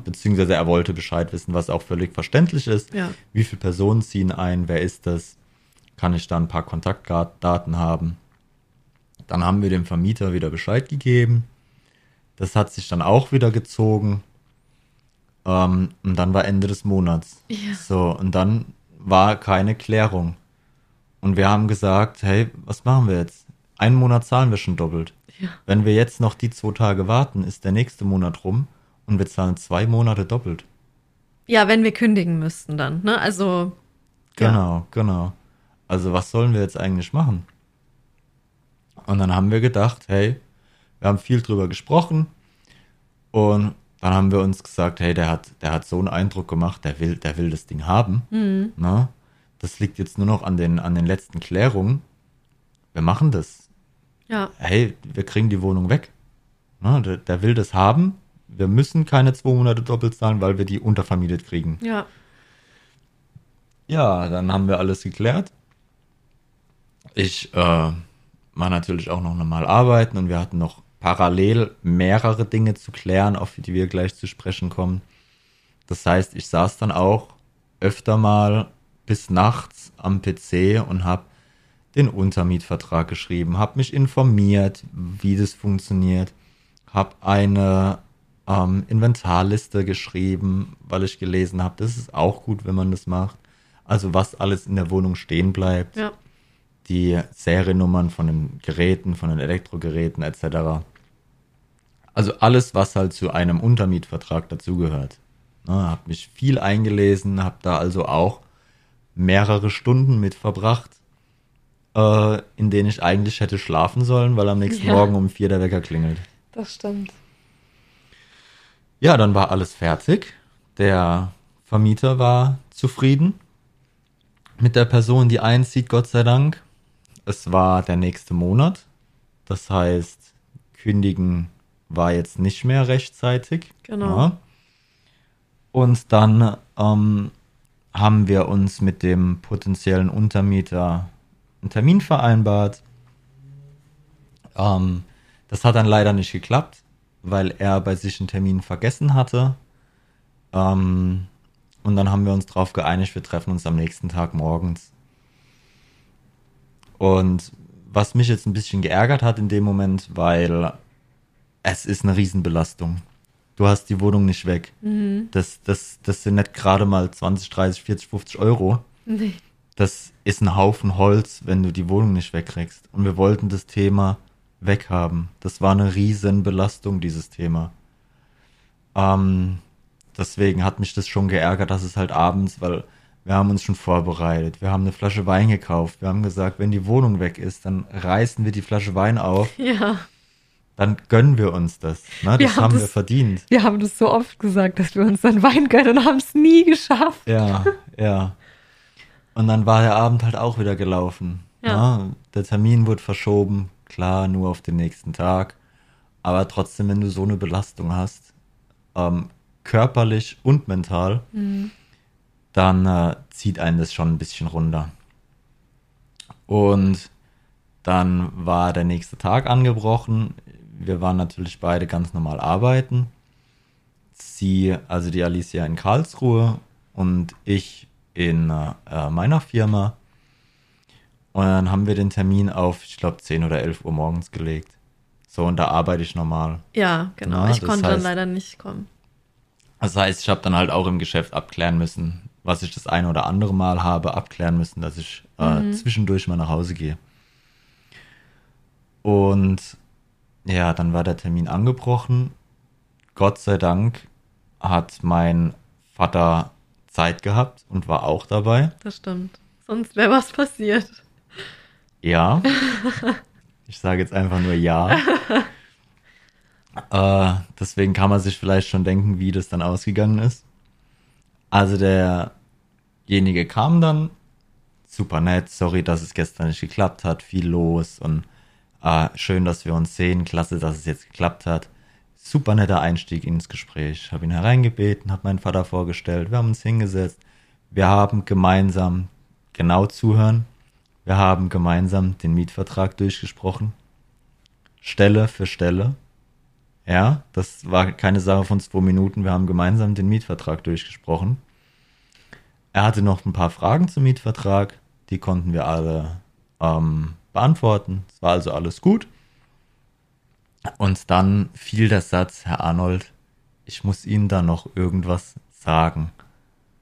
Beziehungsweise er wollte Bescheid wissen, was auch völlig verständlich ist. Ja. Wie viele Personen ziehen ein? Wer ist das? Kann ich da ein paar Kontaktdaten haben? Dann haben wir dem Vermieter wieder Bescheid gegeben. Das hat sich dann auch wieder gezogen. Ähm, und dann war Ende des Monats. Ja. So, und dann war keine Klärung. Und wir haben gesagt, hey, was machen wir jetzt? Einen Monat zahlen wir schon doppelt. Ja. Wenn wir jetzt noch die zwei Tage warten, ist der nächste Monat rum und wir zahlen zwei Monate doppelt. Ja, wenn wir kündigen müssten dann, ne? Also. Ja. Genau, genau. Also was sollen wir jetzt eigentlich machen? Und dann haben wir gedacht, hey, wir haben viel drüber gesprochen und dann haben wir uns gesagt, hey, der hat, der hat so einen Eindruck gemacht, der will, der will das Ding haben. Mhm. Ne? Das liegt jetzt nur noch an den, an den letzten Klärungen. Wir machen das. Ja. Hey, wir kriegen die Wohnung weg. Ne? Der, der will das haben. Wir müssen keine zwei Monate doppelt zahlen, weil wir die untervermietet kriegen. Ja. Ja, dann haben wir alles geklärt. Ich äh, war natürlich auch noch normal arbeiten und wir hatten noch parallel mehrere Dinge zu klären, auf die wir gleich zu sprechen kommen. Das heißt, ich saß dann auch öfter mal bis nachts am PC und habe den Untermietvertrag geschrieben, habe mich informiert, wie das funktioniert, habe eine ähm, Inventarliste geschrieben, weil ich gelesen habe, das ist auch gut, wenn man das macht. Also was alles in der Wohnung stehen bleibt, Ja. die Seriennummern von den Geräten, von den Elektrogeräten etc. Also alles, was halt zu einem Untermietvertrag dazugehört. Ne, habe mich viel eingelesen, habe da also auch mehrere Stunden mit verbracht, äh, in denen ich eigentlich hätte schlafen sollen, weil am nächsten Ja. Morgen um vier der Wecker klingelt. Das stimmt. Ja, dann war alles fertig. Der Vermieter war zufrieden mit der Person, die einzieht, Gott sei Dank. Es war der nächste Monat. Das heißt, kündigen war jetzt nicht mehr rechtzeitig. Genau. Ja. Und dann ähm, haben wir uns mit dem potenziellen Untermieter einen Termin vereinbart. Ähm, das hat dann leider nicht geklappt, weil er bei sich einen Termin vergessen hatte. Ähm, und dann haben wir uns darauf geeinigt, wir treffen uns am nächsten Tag morgens. Und was mich jetzt ein bisschen geärgert hat in dem Moment, weil es ist eine Riesenbelastung. Du hast die Wohnung nicht weg. Das, das, das sind nicht gerade mal 20, 30, 40, 50 Euro. Nee. Das ist ein Haufen Holz, wenn du die Wohnung nicht wegkriegst. Und wir wollten das Thema weghaben. Das war eine Riesenbelastung, dieses Thema. Ähm, deswegen hat mich das schon geärgert, dass es halt abends, weil Wir haben uns schon vorbereitet. Wir haben eine Flasche Wein gekauft. Wir haben gesagt, wenn die Wohnung weg ist, dann reißen wir die Flasche Wein auf. Ja. Dann gönnen wir uns das. Ne? Wir Das haben haben wir das- verdient. Wir haben das so oft gesagt, dass wir uns dann Wein gönnen und haben es nie geschafft. Ja, ja. Und dann war der Abend halt auch wieder gelaufen. Ja. Ne? Der Termin wurde verschoben, klar, nur auf den nächsten Tag. Aber trotzdem, wenn du so eine Belastung hast, ähm, körperlich und mental, dann äh, zieht einen das schon ein bisschen runter. Und dann war der nächste Tag angebrochen. Wir waren natürlich beide ganz normal arbeiten. Sie, also die Alicia in Karlsruhe und ich in äh, meiner Firma. Und dann haben wir den Termin auf, ich glaube, 10 oder 11 Uhr morgens gelegt. So, und da arbeite ich normal. Ja, genau. Ja, ich konnte dann heißt- leider nicht kommen. Das heißt, ich habe dann halt auch im Geschäft abklären müssen, was ich das eine oder andere Mal habe abklären müssen, dass ich äh, zwischendurch mal nach Hause gehe. Und ja, dann war der Termin angebrochen. Gott sei Dank hat mein Vater Zeit gehabt und war auch dabei. Das stimmt. Sonst wäre was passiert. Ja. Ich sage jetzt einfach nur ja. äh, deswegen kann man sich vielleicht schon denken, wie das dann ausgegangen ist. Also derjenige kam dann, super nett, sorry, dass es gestern nicht geklappt hat, viel los und äh, schön, dass wir uns sehen, klasse, dass es jetzt geklappt hat. Super netter Einstieg ins Gespräch. Habe ihn hereingebeten, habe meinen Vater vorgestellt, wir haben uns hingesetzt, wir haben gemeinsam genau zuhören, wir haben gemeinsam den Mietvertrag durchgesprochen. Stelle für Stelle. Ja, das war keine Sache von zwei Minuten. Wir haben gemeinsam den Mietvertrag durchgesprochen. Er hatte noch ein paar Fragen zum Mietvertrag. Die konnten wir alle ähm, beantworten. Es war also alles gut. Und dann fiel der Satz, Herr Arnold, ich muss Ihnen da noch irgendwas sagen.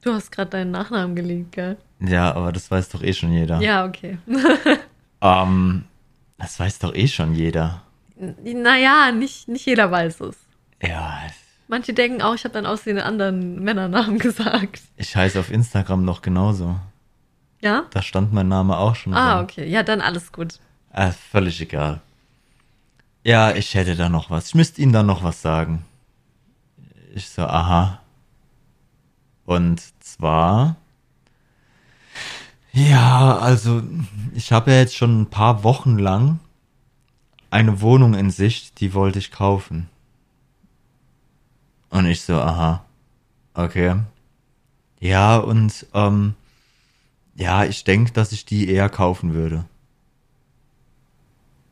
Du hast gerade deinen Nachnamen gelegt, gell? Ja, aber das weiß doch eh schon jeder. Ja, okay. Ähm, das weiß doch eh schon jeder. naja, nicht, nicht jeder weiß es. Ja, Manche denken auch, ich habe dann aussehende anderen Männernamen gesagt. ich heiße auf Instagram noch genauso. Ja? Da stand mein Name auch schon. Ah, drin. okay. Ja, dann alles gut. Äh, völlig egal. Ja, ich hätte da noch was. Ich müsste Ihnen da noch was sagen. Ich so, aha. Und zwar, ja, also ich habe ja jetzt schon ein paar Wochen lang eine Wohnung in Sicht, die wollte ich kaufen. Und ich so, aha, okay. Ja, und ähm, ja, ich denke, dass ich die eher kaufen würde.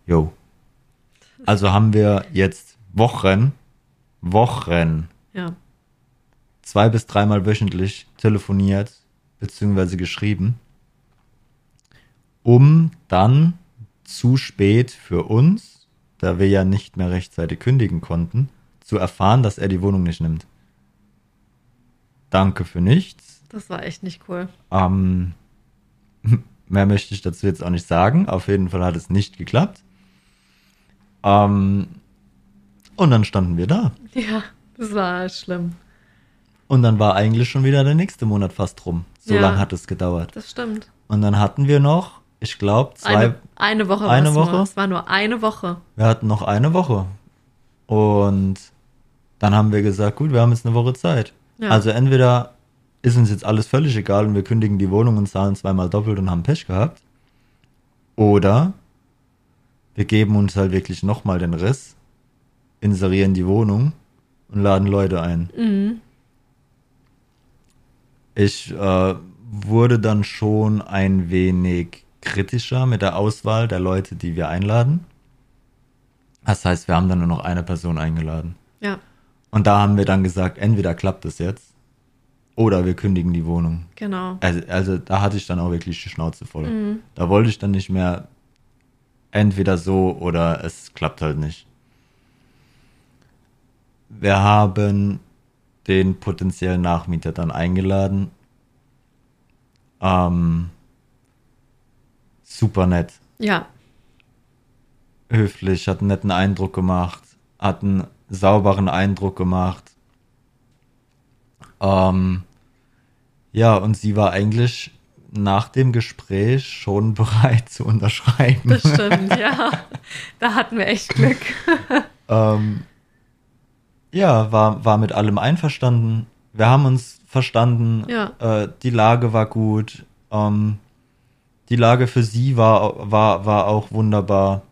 Jo. Also haben wir jetzt Wochen, Wochen, Ja. zwei bis dreimal wöchentlich telefoniert beziehungsweise geschrieben, um dann zu spät für uns, da wir ja nicht mehr rechtzeitig kündigen konnten, zu erfahren, dass er die Wohnung nicht nimmt. Danke für nichts. Das war echt nicht cool. Ähm, mehr möchte ich dazu jetzt auch nicht sagen. Auf jeden Fall hat es nicht geklappt. Ähm, und dann standen wir da. Ja, das war schlimm. Und dann war eigentlich schon wieder der nächste Monat fast rum. So Ja. lange hat es gedauert. Das stimmt. Und dann hatten wir noch, ich glaube, zwei, Eine, eine Woche Eine Woche? Nur. Es war nur eine Woche. wir hatten noch eine Woche. Und dann haben wir gesagt, gut, wir haben jetzt eine Woche Zeit. Ja. Also entweder ist uns jetzt alles völlig egal und wir kündigen die Wohnung und zahlen zweimal doppelt und haben Pech gehabt. Oder wir geben uns halt wirklich nochmal den Riss, inserieren die Wohnung und laden Leute ein. Mhm. Ich äh, wurde dann schon ein wenig kritischer mit der Auswahl der Leute, die wir einladen. Das heißt, wir haben dann nur noch eine Person eingeladen. Ja, Und da haben wir dann gesagt, entweder klappt es jetzt oder wir kündigen die Wohnung. genau. Also, also da hatte ich dann auch wirklich die Schnauze voll. Mhm. Da wollte ich dann nicht mehr entweder so oder es klappt halt nicht. Wir haben den potenziellen Nachmieter dann eingeladen. Ähm, super nett, Ja, höflich, hat einen netten Eindruck gemacht, hat einen sauberen Eindruck gemacht. Ähm, Ja, und sie war eigentlich nach dem Gespräch schon bereit zu unterschreiben. Das stimmt, ja. Da hatten wir echt Glück. ähm, ja, war, war mit allem einverstanden. Wir haben uns verstanden. Ja. Äh, die Lage war gut. Ähm, die Lage für sie war, war, war auch wunderbar.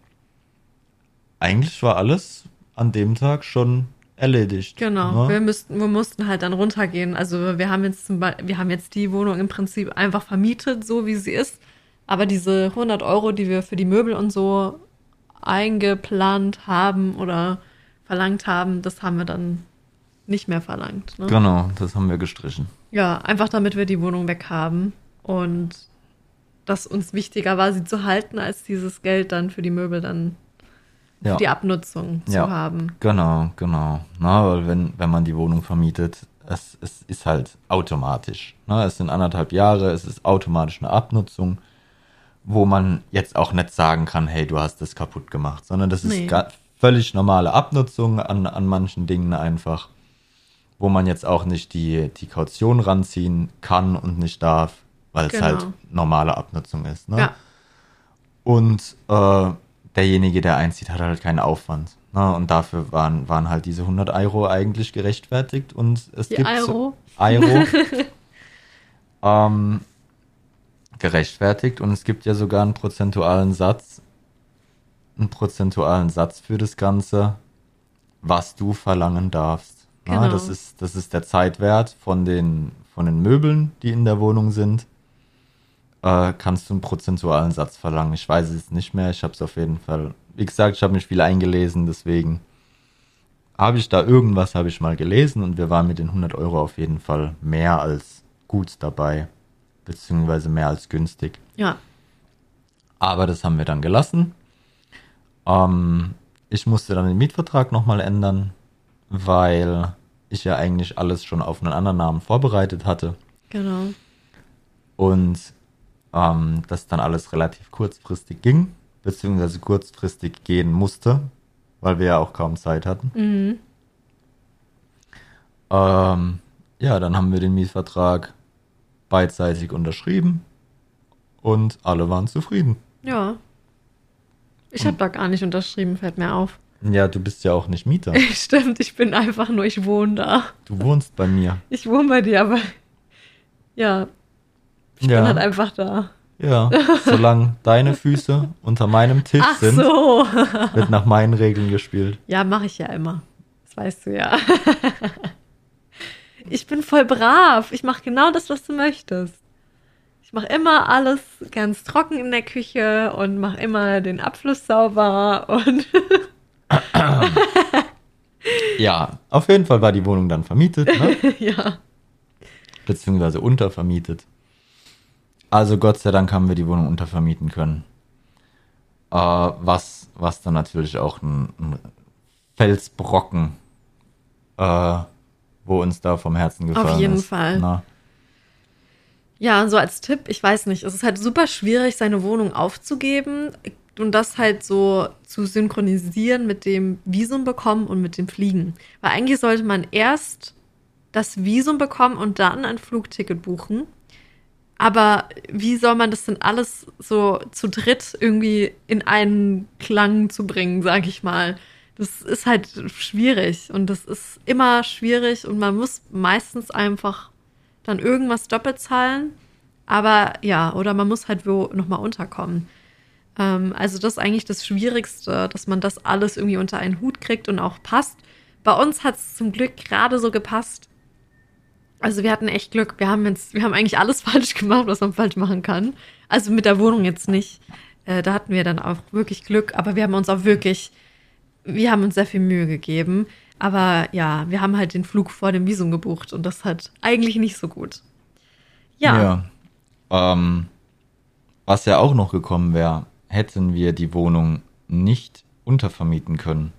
Eigentlich war alles an dem Tag schon erledigt. Genau. Ne? Wir, müssten, wir mussten halt dann runtergehen. Also wir haben jetzt zum Beispiel, wir haben jetzt die Wohnung im Prinzip einfach vermietet, so wie sie ist. Aber diese 100 Euro, die wir für die Möbel und so eingeplant haben oder verlangt haben, das haben wir dann nicht mehr verlangt. Ne? Genau, das haben wir gestrichen. Ja, einfach damit wir die Wohnung weg haben und das uns wichtiger war, sie zu halten, als dieses Geld dann für die Möbel dann für Ja. die Abnutzung zu Ja. haben. Genau, genau. Na, weil wenn, wenn man die Wohnung vermietet, es, es ist halt automatisch. Na, es sind anderthalb Jahre, es ist automatisch eine Abnutzung, wo man jetzt auch nicht sagen kann, hey, du hast das kaputt gemacht, sondern das ist Nee. ga- völlig normale Abnutzung an, an manchen Dingen einfach, wo man jetzt auch nicht die, die Kaution ranziehen kann und nicht darf, weil es Genau. halt normale Abnutzung ist. Ne? Ja, Und äh, derjenige, der einzieht, hat halt keinen Aufwand. Ne? Und dafür waren, waren halt diese 100 Euro eigentlich gerechtfertigt. Und es Die gibt Euro? So, Euro ähm, gerechtfertigt. Und es gibt ja sogar einen prozentualen Satz, einen prozentualen Satz für das Ganze, was du verlangen darfst. Ne? Genau. Das, ist, das ist der Zeitwert von den, von den Möbeln, die in der Wohnung sind äh, kannst du einen prozentualen Satz verlangen. Ich weiß es nicht mehr. Ich habe es auf jeden Fall. Wie gesagt, ich habe mich viel eingelesen, deswegen habe ich da irgendwas habe ich mal gelesen und wir waren mit den 100 Euro auf jeden Fall mehr als gut dabei, beziehungsweise mehr als günstig. ja, Aber das haben wir dann gelassen. Ähm, ich musste dann den Mietvertrag nochmal ändern, weil ich ja eigentlich alles schon auf einen anderen Namen vorbereitet hatte. genau. und ähm, das dann alles relativ kurzfristig ging, beziehungsweise kurzfristig gehen musste, weil wir ja auch kaum Zeit hatten. Mhm. Ähm, ja, dann haben wir den Mietvertrag beidseitig unterschrieben und alle waren zufrieden. Ja. Ich habe da gar nicht unterschrieben, fällt mir auf. Ja, du bist ja auch nicht Mieter. Stimmt, ich bin einfach nur, ich wohne da. Du wohnst bei mir. Ich wohne bei dir, aber ja, ich ja, bin halt einfach da. ja. Solange deine Füße unter meinem Tisch Ach sind, so. wird nach meinen Regeln gespielt. Ja, mache ich ja immer. Das weißt du ja. Ich bin voll brav. Ich mache genau das, was du möchtest. Ich mache immer alles ganz trocken in der Küche und mache immer den Abfluss sauber und Ja, auf jeden Fall war die Wohnung dann vermietet, ne? ja. beziehungsweise untervermietet. Also Gott sei Dank haben wir die Wohnung untervermieten können. Äh, was, was dann natürlich auch ein, ein Felsbrocken, äh, wo uns da vom Herzen gefallen ist. jeden Fall. Na, Ja, so als Tipp, ich weiß nicht, es ist halt super schwierig, seine Wohnung aufzugeben und das halt so zu synchronisieren mit dem Visum bekommen und mit dem Fliegen. Weil eigentlich sollte man erst das Visum bekommen und dann ein Flugticket buchen. Aber wie soll man das denn alles so zu dritt irgendwie in einen Klang zu bringen, sag ich mal? Das ist halt schwierig und das ist immer schwierig und man muss meistens einfach dann irgendwas doppelt zahlen. Aber ja, oder man muss halt wo nochmal unterkommen. Ähm, also das ist eigentlich das Schwierigste, dass man das alles irgendwie unter einen Hut kriegt und auch passt. Bei uns hat es zum Glück gerade so gepasst. Also wir hatten echt Glück. Wir haben jetzt, wir haben eigentlich alles falsch gemacht, was man falsch machen kann. Also mit der Wohnung jetzt nicht. Äh, da hatten wir dann auch wirklich Glück, aber wir haben uns auch wirklich, wir haben uns sehr viel Mühe gegeben. Aber ja, wir haben halt den Flug vor dem Visum gebucht und das hat eigentlich nicht so gut. Ja, ja. Ähm, was ja auch noch gekommen wäre, hätten wir die Wohnung nicht untervermieten können.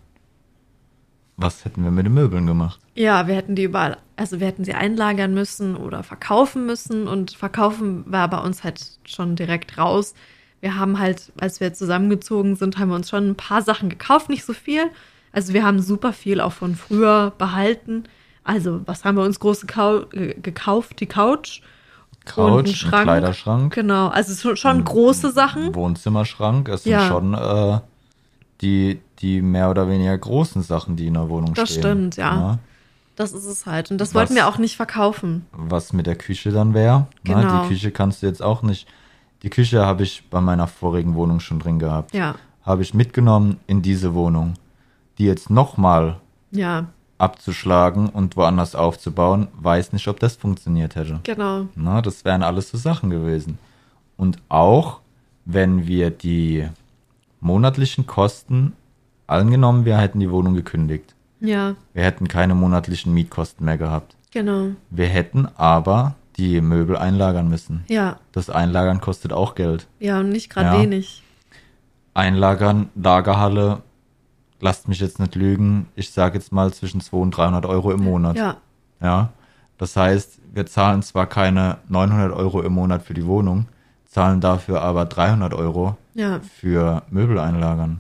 Was hätten wir mit den Möbeln gemacht? ja, wir hätten die überall, also wir hätten sie einlagern müssen oder verkaufen müssen und verkaufen war bei uns halt schon direkt raus. Wir haben halt, als wir zusammengezogen sind, haben wir uns schon ein paar Sachen gekauft, nicht so viel. Also wir haben super viel auch von früher behalten. Also was haben wir uns groß gekau gekauft? Die Couch Couch, ein ein, Schrank. Kleiderschrank, Genau, also schon, schon große Sachen. Wohnzimmerschrank. Es sind Ja. schon äh, die, die mehr oder weniger großen Sachen, die in der Wohnung Das stehen. stimmt, ja. Ne? Das ist es halt. Und das Was- wollten wir auch nicht verkaufen. Was mit der Küche dann wäre. Ne? Genau. Die Küche kannst du jetzt auch nicht. Die Küche habe ich bei meiner vorigen Wohnung schon drin gehabt. Ja, Habe ich mitgenommen in diese Wohnung. Die jetzt nochmal ja, abzuschlagen und woanders aufzubauen, weiß nicht, ob das funktioniert hätte. genau. Na, das wären alles so Sachen gewesen. Und auch, wenn wir die monatlichen Kosten, angenommen, wir hätten die Wohnung gekündigt. Ja, Wir hätten keine monatlichen Mietkosten mehr gehabt. genau. Wir hätten aber die Möbel einlagern müssen. Ja, Das Einlagern kostet auch Geld. ja, und nicht gerade Ja. wenig. Einlagern, Lagerhalle, lasst mich jetzt nicht lügen, ich sage jetzt mal zwischen 200 und 300 Euro im Monat. Ja, Ja, das heißt, wir zahlen zwar keine 900 Euro im Monat für die Wohnung, zahlen dafür aber 300 Euro ja, für Möbel einlagern.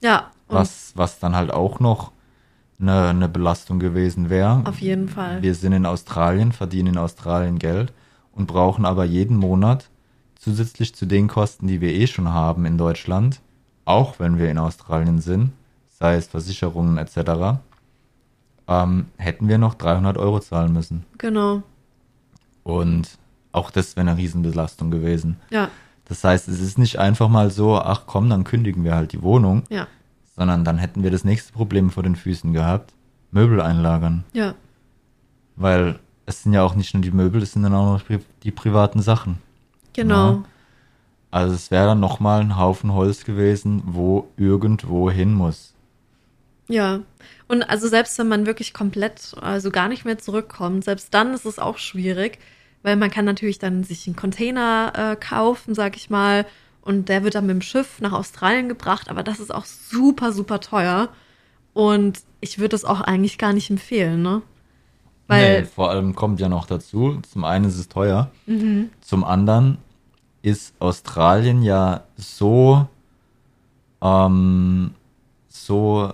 ja. Was, was dann halt auch noch eine, eine Belastung gewesen wäre. auf jeden Fall. Wir sind in Australien, verdienen in Australien Geld und brauchen aber jeden Monat zusätzlich zu den Kosten, die wir eh schon haben in Deutschland, auch wenn wir in Australien sind, sei es Versicherungen etc., ähm, hätten wir noch 300 Euro zahlen müssen. Genau. Und auch das wäre eine Riesenbelastung gewesen. Ja, Das heißt, es ist nicht einfach mal so, ach komm, dann kündigen wir halt die Wohnung, ja, sondern dann hätten wir das nächste Problem vor den Füßen gehabt. Möbel einlagern. ja, Weil es sind ja auch nicht nur die Möbel, es sind dann auch noch die privaten Sachen. genau. Ja. Also es wäre dann nochmal ein Haufen Holz gewesen, wo irgendwo hin muss. Ja. Und also selbst wenn man wirklich komplett, also gar nicht mehr zurückkommt, selbst dann ist es auch schwierig, weil man kann natürlich dann sich einen Container äh, kaufen, sag ich mal, und der wird dann mit dem Schiff nach Australien gebracht, aber das ist auch super, super teuer. Und ich würde das auch eigentlich gar nicht empfehlen, ne? Weil, nee, vor allem kommt ja noch dazu, zum einen ist es teuer, mhm, zum anderen ist Australien ja so, ähm, so,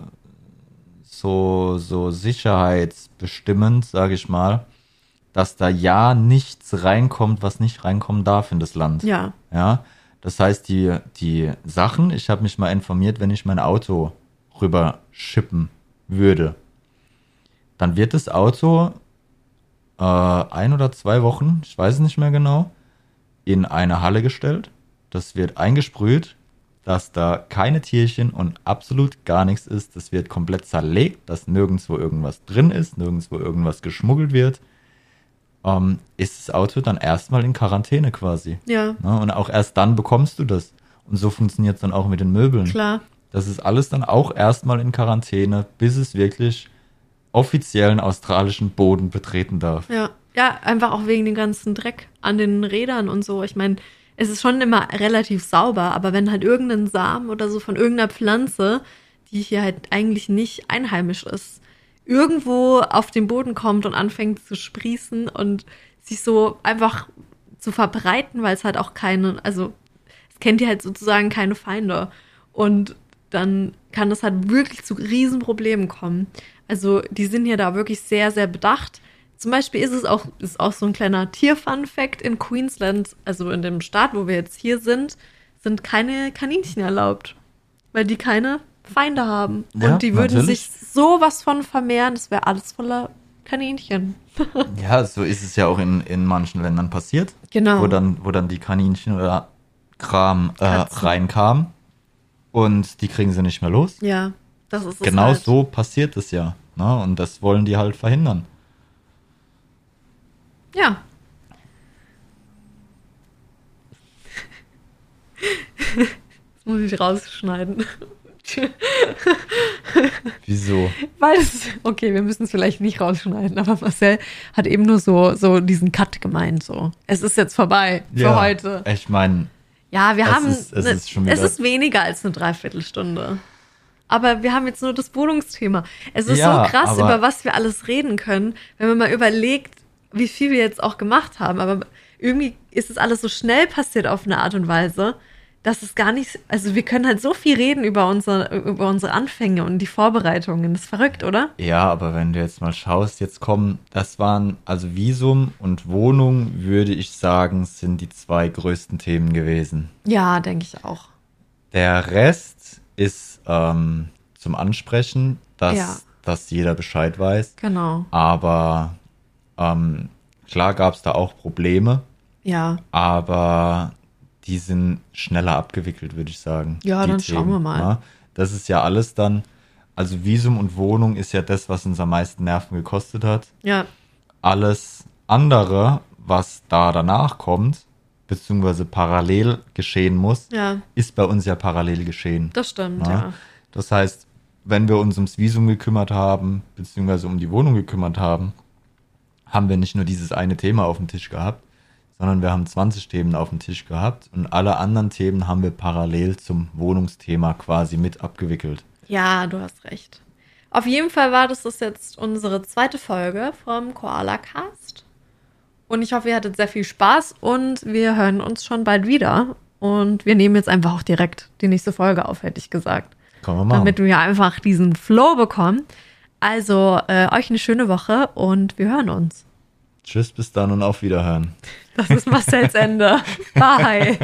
so, so sicherheitsbestimmend, sage ich mal, dass da ja nichts reinkommt, was nicht reinkommen darf in das Land. ja, Ja, das heißt, die, die Sachen, ich habe mich mal informiert, wenn ich mein Auto rüber schippen würde, dann wird das Auto äh, ein oder zwei Wochen, ich weiß es nicht mehr genau, in eine Halle gestellt. Das wird eingesprüht, dass da keine Tierchen und absolut gar nichts ist. Das wird komplett zerlegt, dass nirgendwo irgendwas drin ist, nirgendwo irgendwas geschmuggelt wird. Ähm, ist das Auto dann erstmal in Quarantäne quasi. ja, Ne? Und auch erst dann bekommst du das. Und so funktioniert es dann auch mit den Möbeln. klar. Das ist alles dann auch erstmal in Quarantäne, bis es wirklich offiziellen australischen Boden betreten darf. Ja, ja, einfach auch wegen dem ganzen Dreck an den Rädern und so. Ich meine, es ist schon immer relativ sauber, aber wenn halt irgendein Samen oder so von irgendeiner Pflanze, die hier halt eigentlich nicht einheimisch ist, irgendwo auf den Boden kommt und anfängt zu sprießen und sich so einfach zu verbreiten, weil es halt auch keine, also es kennt ihr halt sozusagen keine Feinde. Und dann kann das halt wirklich zu Riesenproblemen kommen. Also die sind hier da wirklich sehr, sehr bedacht. Zum Beispiel ist es auch, ist auch so ein kleiner Tier-Fun-Fact in Queensland, also in dem Staat, wo wir jetzt hier sind, sind keine Kaninchen erlaubt. Weil die keine Feinde haben. Ja, Und die würden natürlich. sich sowas von vermehren, das wäre alles voller Kaninchen. Ja, so ist es ja auch in, in manchen Ländern passiert, Genau. wo, dann, wo dann die Kaninchen oder Kram äh, reinkamen und die kriegen sie nicht mehr los. ja, das ist es Genau halt. so passiert es ja. Ne? Und das wollen die halt verhindern. Ja. Das muss ich rausschneiden. Wieso? Weil es, okay, wir müssen es vielleicht nicht rausschneiden, aber Marcel hat eben nur so, so diesen Cut gemeint, so. Es ist jetzt vorbei für heute. Ich meine, Ja, wir Es haben, ist- es ne- ist schon es wieder- ist weniger als eine Dreiviertelstunde. Aber wir haben jetzt nur das Wohnungsthema. Es ist Ja, so krass, über was wir alles reden können, wenn man mal überlegt, wie viel wir jetzt auch gemacht haben. Aber irgendwie ist es alles so schnell passiert auf eine Art und Weise, das ist gar nicht, also wir können halt so viel reden über unsere, über unsere Anfänge und die Vorbereitungen. Das ist verrückt, oder? Ja, aber wenn du jetzt mal schaust, jetzt kommen, das waren, also Visum und Wohnung, würde ich sagen, sind die zwei größten Themen gewesen. Ja, denke ich auch. Der Rest ist ähm, zum Ansprechen, dass, Ja. dass jeder Bescheid weiß. Genau. Aber ähm, klar gab es da auch Probleme, Ja. aber die sind schneller abgewickelt, würde ich sagen. Ja, dann schauen wir mal. ja. Das ist ja alles dann, also Visum und Wohnung ist ja das, was uns am meisten Nerven gekostet hat. Ja. Alles andere, was da danach kommt, beziehungsweise parallel geschehen muss, Ja. ist bei uns ja parallel geschehen. Das stimmt, Ja. ja. Das heißt, wenn wir uns ums Visum gekümmert haben, beziehungsweise um die Wohnung gekümmert haben, haben wir nicht nur dieses eine Thema auf dem Tisch gehabt, sondern wir haben 20 Themen auf dem Tisch gehabt und alle anderen Themen haben wir parallel zum Wohnungsthema quasi mit abgewickelt. Ja, du hast recht. Auf jeden Fall war das das jetzt unsere zweite Folge vom Koala Cast. Und ich hoffe, ihr hattet sehr viel Spaß und wir hören uns schon bald wieder. Und wir nehmen jetzt einfach auch direkt die nächste Folge auf, hätte ich gesagt. Können wir machen. Damit wir einfach diesen Flow bekommen. Also, äh, euch eine schöne Woche und wir hören uns. Tschüss, bis dann und auf Wiederhören. Das ist Marcells Ende. Bye.